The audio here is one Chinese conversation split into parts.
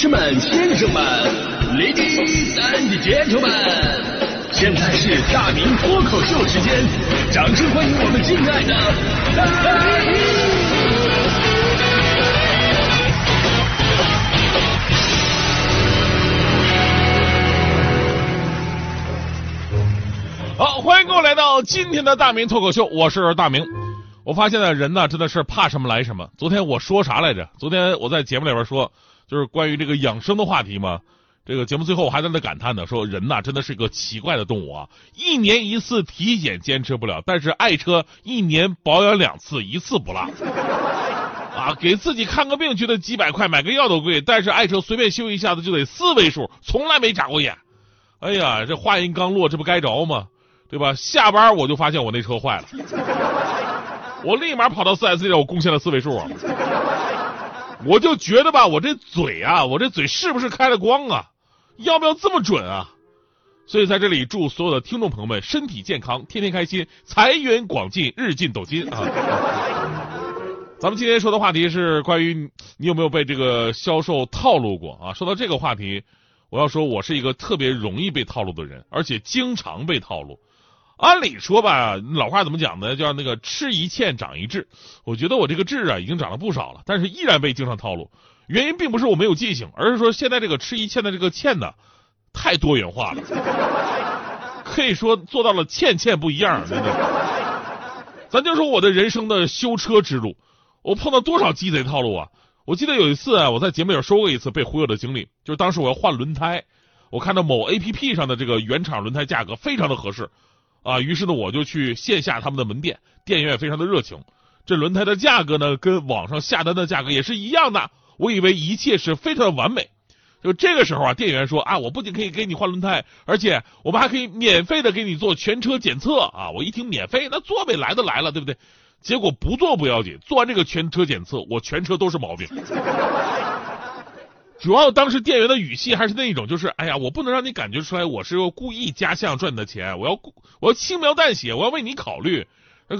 士们、先生们，Ladies and Gentlemen，现在是大明脱口秀时间，掌声欢迎我们敬爱的大明！好，欢迎各位来到今天的大明脱口秀，我是大明。我发现呢，人呢真的是怕什么来什么。昨天我说啥来着？昨天我在节目里边说，就是关于这个养生的话题嘛。这个节目最后我还在那感叹呢，说人呐真的是个奇怪的动物啊！一年一次体检坚持不了，但是爱车一年保养两次，一次不落。啊，给自己看个病觉得几百块买个药都贵，但是爱车随便修一下子就得四位数，从来没眨过眼。哎呀，这话音刚落，这不该着吗？对吧？下班我就发现我那车坏了，我立马跑到四 S 店，我贡献了四位数啊！我就觉得吧，我这嘴啊，我这嘴是不是开了光啊？要不要这么准啊？所以在这里祝所有的听众朋友们身体健康，天天开心，财源广进，日进斗金啊！咱们今天说的话题是关于你有没有被这个销售套路过啊？说到这个话题，我要说我是一个特别容易被套路的人，而且经常被套路。按理说吧，老话怎么讲呢？叫那个吃一堑长一智。我觉得我这个智啊已经长了不少了，但是依然被经常套路。原因并不是我没有记性，而是说现在这个吃一堑的这个堑呢，太多元化了，可以说做到了堑堑不一样。真的，咱就说我的人生的修车之路，我碰到多少鸡贼套路啊！我记得有一次啊，我在节目里说过一次被忽悠的经历，就是当时我要换轮胎，我看到某 A P P 上的这个原厂轮胎价格非常的合适。啊，于是呢，我就去线下他们的门店，店员也非常的热情。这轮胎的价格呢，跟网上下单的价格也是一样的。我以为一切是非常的完美。就这个时候啊，店员说啊，我不仅可以给你换轮胎，而且我们还可以免费的给你做全车检测啊。我一听免费，那做呗，来都来了，对不对？结果不做不要紧，做完这个全车检测，我全车都是毛病。主要当时店员的语气还是那一种，就是哎呀，我不能让你感觉出来我是故意加项赚你的钱，我要我要轻描淡写，我要为你考虑。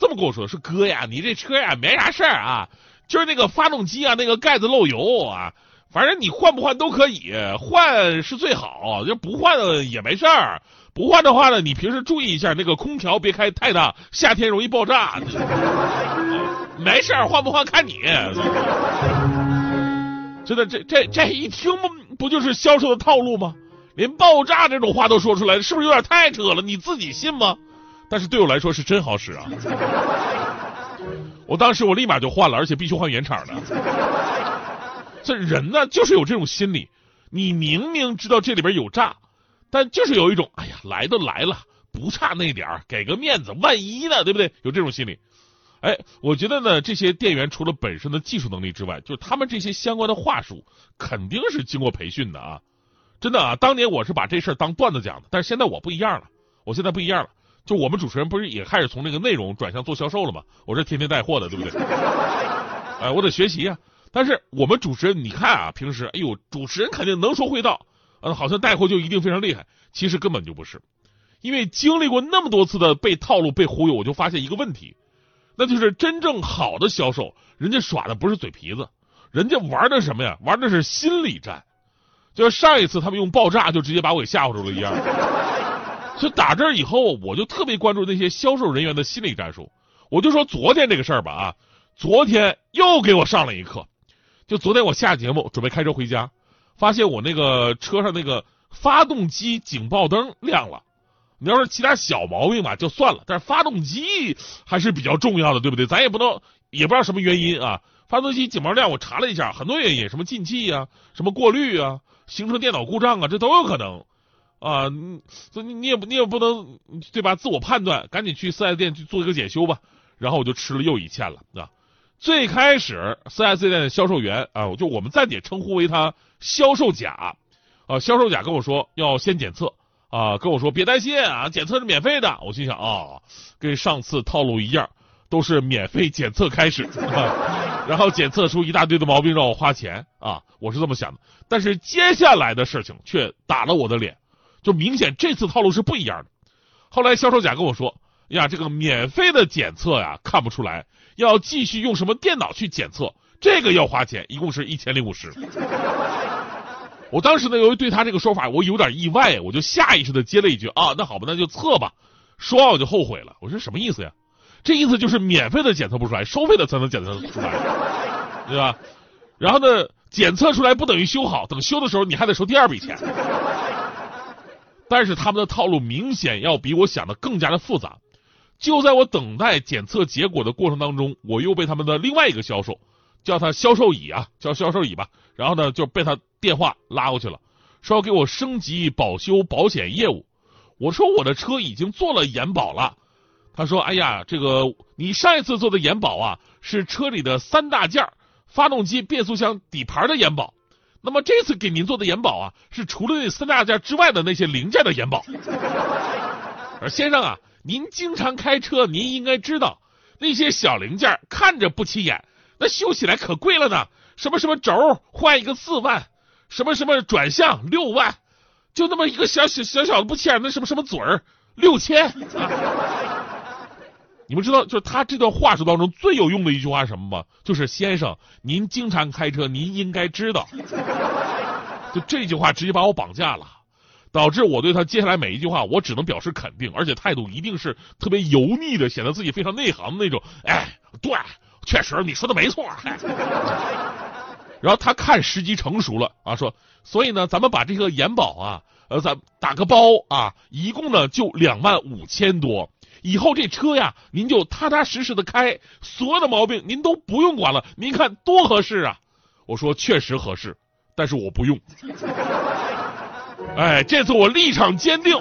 这么跟我说，说哥呀，你这车呀没啥事儿啊，就是那个发动机啊那个盖子漏油啊，反正你换不换都可以，换是最好，就不换也没事儿。不换的话呢，你平时注意一下那个空调别开太大，夏天容易爆炸。没事儿，换不换看你。真的，这这这一听不就是销售的套路吗？连爆炸这种话都说出来，是不是有点太扯了？你自己信吗？但是对我来说是真好使啊！我当时我立马就换了，而且必须换原厂的。这人呢，就是有这种心理，你明明知道这里边有诈，但就是有一种，哎呀，来都来了，不差那点儿，给个面子，万一呢，对不对？有这种心理。哎，我觉得呢，这些店员除了本身的技术能力之外，就是他们这些相关的话术，肯定是经过培训的啊！真的啊，当年我是把这事儿当段子讲的，但是现在我不一样了，我现在不一样了。就我们主持人不是也开始从这个内容转向做销售了吗？我是天天带货的，对不对？哎，我得学习啊！但是我们主持人，你看啊，平时哎呦，主持人肯定能说会道，嗯，好像带货就一定非常厉害，其实根本就不是。因为经历过那么多次的被套路、被忽悠，我就发现一个问题。那就是真正好的销售，人家耍的不是嘴皮子，人家玩的什么呀？玩的是心理战。就像上一次他们用爆炸就直接把我给吓唬住了一样。所以打这以后，我就特别关注那些销售人员的心理战术。我就说昨天这个事儿吧啊，昨天又给我上了一课。就昨天我下节目准备开车回家，发现我那个车上那个发动机警报灯亮了。你要是其他小毛病吧，就算了，但是发动机还是比较重要的，对不对？咱也不能也不知道什么原因啊。发动机警报亮，我查了一下，很多原因，什么进气啊，什么过滤啊，行车电脑故障啊，这都有可能啊。所以你也不你也不能对吧？自我判断，赶紧去四 S 店去做一个检修吧。然后我就吃了又一堑了啊。最开始四 S 店的销售员啊，就我们暂且称呼为他销售甲啊，销售甲跟我说要先检测。啊，跟我说别担心啊，检测是免费的。我心想啊，跟上次套路一样，都是免费检测开始，然后检测出一大堆的毛病让我花钱啊，我是这么想的。但是接下来的事情却打了我的脸，就明显这次套路是不一样的。后来销售甲跟我说呀，这个免费的检测呀看不出来，要继续用什么电脑去检测，这个要花钱，一共是一千零五十。我当时呢，由于对他这个说法我有点意外，我就下意识的接了一句啊，那好吧，那就测吧。说完我就后悔了，我说什么意思呀？这意思就是免费的检测不出来，收费的才能检测出来，对吧？然后呢，检测出来不等于修好，等修的时候你还得收第二笔钱。但是他们的套路明显要比我想的更加的复杂。就在我等待检测结果的过程当中，我又被他们的另外一个销售，叫他销售乙啊，叫销售乙吧。然后呢，就被他电话拉过去了，说要给我升级保修保险业务。我说我的车已经做了延保了。他说：“哎呀，这个你上一次做的延保啊，是车里的三大件发动机、变速箱、底盘的延保。那么这次给您做的延保啊，是除了那三大件之外的那些零件的延保。而先生啊。”您经常开车，您应该知道那些小零件看着不起眼，那修起来可贵了呢。什么什么轴换一个四万，什么什么转向六万，就那么一个小小小小的不起眼的什么什么嘴儿六千。你们知道，就是他这段话术当中最有用的一句话什么吗？就是先生，您经常开车，您应该知道。就这句话直接把我绑架了。导致我对他接下来每一句话，我只能表示肯定，而且态度一定是特别油腻的，显得自己非常内行的那种。哎，对，确实你说的没错。然后他看时机成熟了啊，说，所以呢，咱们把这个延保啊，呃，咱打个包啊，一共呢就两万五千多，以后这车呀，您就踏踏实实的开，所有的毛病您都不用管了，您看多合适啊！我说确实合适，但是我不用。哎，这次我立场坚定。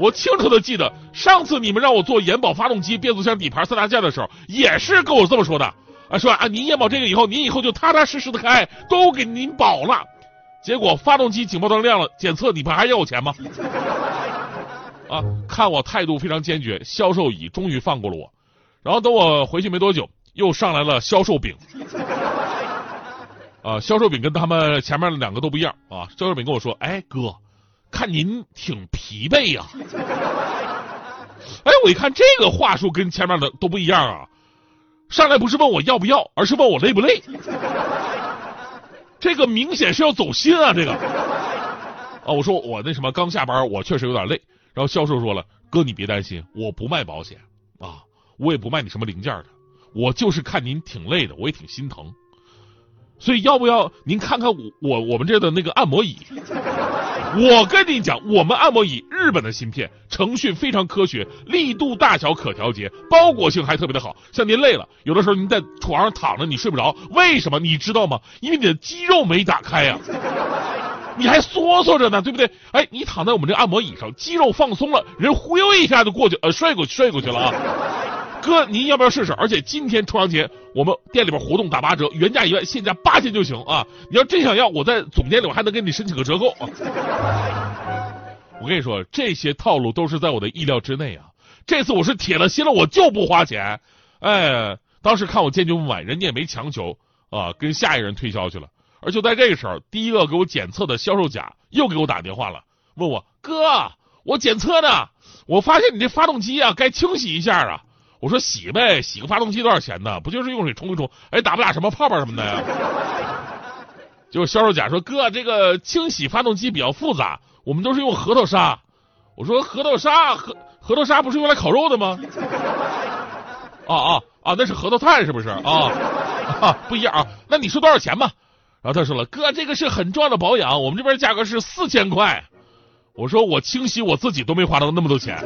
我清楚的记得，上次你们让我做延保发动机、变速箱、底盘三大件的时候，也是跟我这么说的啊，说啊，您延保这个以后，您以后就踏踏实实的开，都给您保了。结果发动机警报灯亮了，检测你不还要我钱吗？啊，看我态度非常坚决，销售乙终于放过了我。然后等我回去没多久，又上来了销售丙。啊，销售丙跟他们前面的两个都不一样啊。销售丙跟我说：“哎，哥，看您挺疲惫呀。”哎，我一看这个话术跟前面的都不一样啊。上来不是问我要不要，而是问我累不累。这个明显是要走心啊，这个。啊，我说我那什么刚下班，我确实有点累。然后销售说了：“哥，你别担心，我不卖保险啊，我也不卖你什么零件的，我就是看您挺累的，我也挺心疼。”所以要不要您看看我我我们这的那个按摩椅？我跟你讲，我们按摩椅日本的芯片，程序非常科学，力度大小可调节，包裹性还特别的好。像您累了，有的时候您在床上躺着，你睡不着，为什么你知道吗？因为你的肌肉没打开呀，你还缩缩着呢，对不对？哎，你躺在我们这按摩椅上，肌肉放松了，人忽悠一下就过去，呃，睡过去睡过去了啊。哥，您要不要试试？而且今天重阳节，我们店里边活动打八折，原价一万，现价八千就行啊！你要真想要，我在总店里我还能给你申请个折扣啊！我跟你说，这些套路都是在我的意料之内啊！这次我是铁了心了，我就不花钱。哎，当时看我坚决不买，人家也没强求啊，跟下一人推销去了。而就在这个时候，第一个给我检测的销售甲又给我打电话了，问我哥，我检测呢，我发现你这发动机啊，该清洗一下啊。我说洗呗，洗个发动机多少钱呢？不就是用水冲一冲？哎，打不打什么泡泡什么的呀？就销售甲说：“哥，这个清洗发动机比较复杂，我们都是用核桃沙。”我说：“核桃沙，核核桃沙不是用来烤肉的吗？”啊啊啊！那是核桃炭是不是啊？啊，不一样啊。那你说多少钱吧？然后他说了：“哥，这个是很重要的保养，我们这边价格是四千块。”我说：“我清洗我自己都没花到那么多钱。”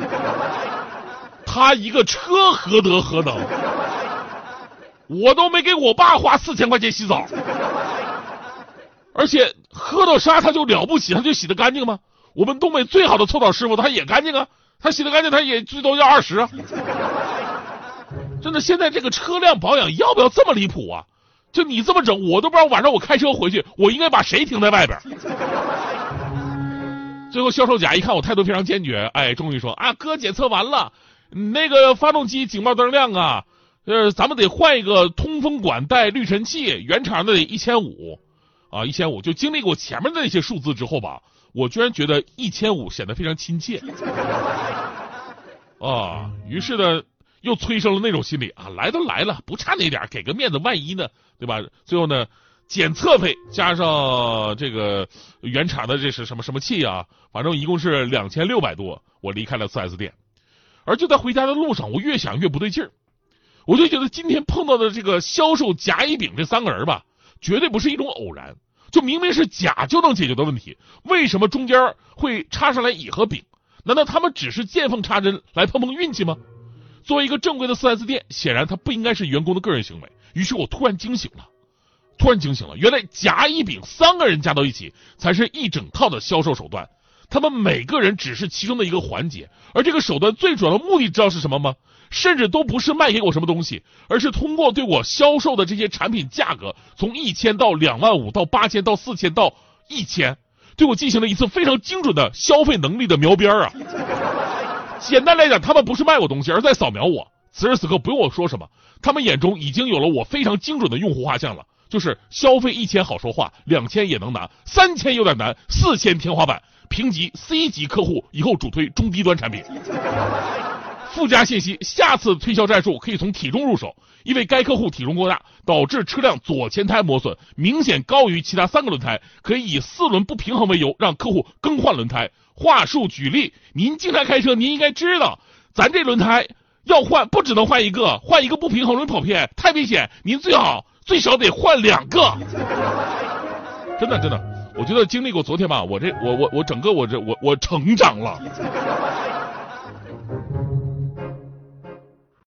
他一个车何德何能？我都没给我爸花四千块钱洗澡，而且喝到沙他就了不起，他就洗得干净吗？我们东北最好的搓澡师傅他也干净啊，他洗得干净他也最多要二十啊。真的，现在这个车辆保养要不要这么离谱啊？就你这么整，我都不知道晚上我开车回去，我应该把谁停在外边？最后销售甲一看我态度非常坚决，哎，终于说啊，哥检测完了。你那个发动机警报灯亮啊，呃，咱们得换一个通风管带滤尘器，原厂的得一千五，啊，一千五。就经历过前面的那些数字之后吧，我居然觉得一千五显得非常亲切，啊，于是呢，又催生了那种心理啊，来都来了，不差那点，给个面子，万一呢，对吧？最后呢，检测费加上这个原厂的这是什么什么气啊，反正一共是两千六百多。我离开了 4S 店，而就在回家的路上，我越想越不对劲儿，我就觉得今天碰到的这个销售甲乙丙这三个人吧，绝对不是一种偶然。就明明是甲就能解决的问题，为什么中间会插上来乙和丙？难道他们只是见缝插针来碰碰运气吗？作为一个正规的 4S 店，显然它不应该是员工的个人行为。于是我突然惊醒了，突然惊醒了，原来甲乙丙三个人加到一起才是一整套的销售手段，他们每个人只是其中的一个环节，而这个手段最主要的目的知道是什么吗？甚至都不是卖给我什么东西，而是通过对我销售的这些产品价格从一千到两万五到八千到四千到一千，对我进行了一次非常精准的消费能力的描边啊！简单来讲，他们不是卖我东西，而在扫描我。此时此刻不用我说什么，他们眼中已经有了我非常精准的用户画像了，就是消费一千好说话，两千也能拿，三千有点难，四千天花板，评级 C 级客户，以后主推中低端产品。附加信息：下次推销战术可以从体重入手，因为该客户体重过大，导致车辆左前胎磨损明显高于其他三个轮胎，可以以四轮不平衡为由让客户更换轮胎。话术举例：您经常开车，您应该知道，咱这轮胎要换不只能换一个，换一个不平衡容易跑偏，太危险。您最好最少得换两个。真 的真的，我觉得经历过昨天吧，我这我我我整个我这我我成长了。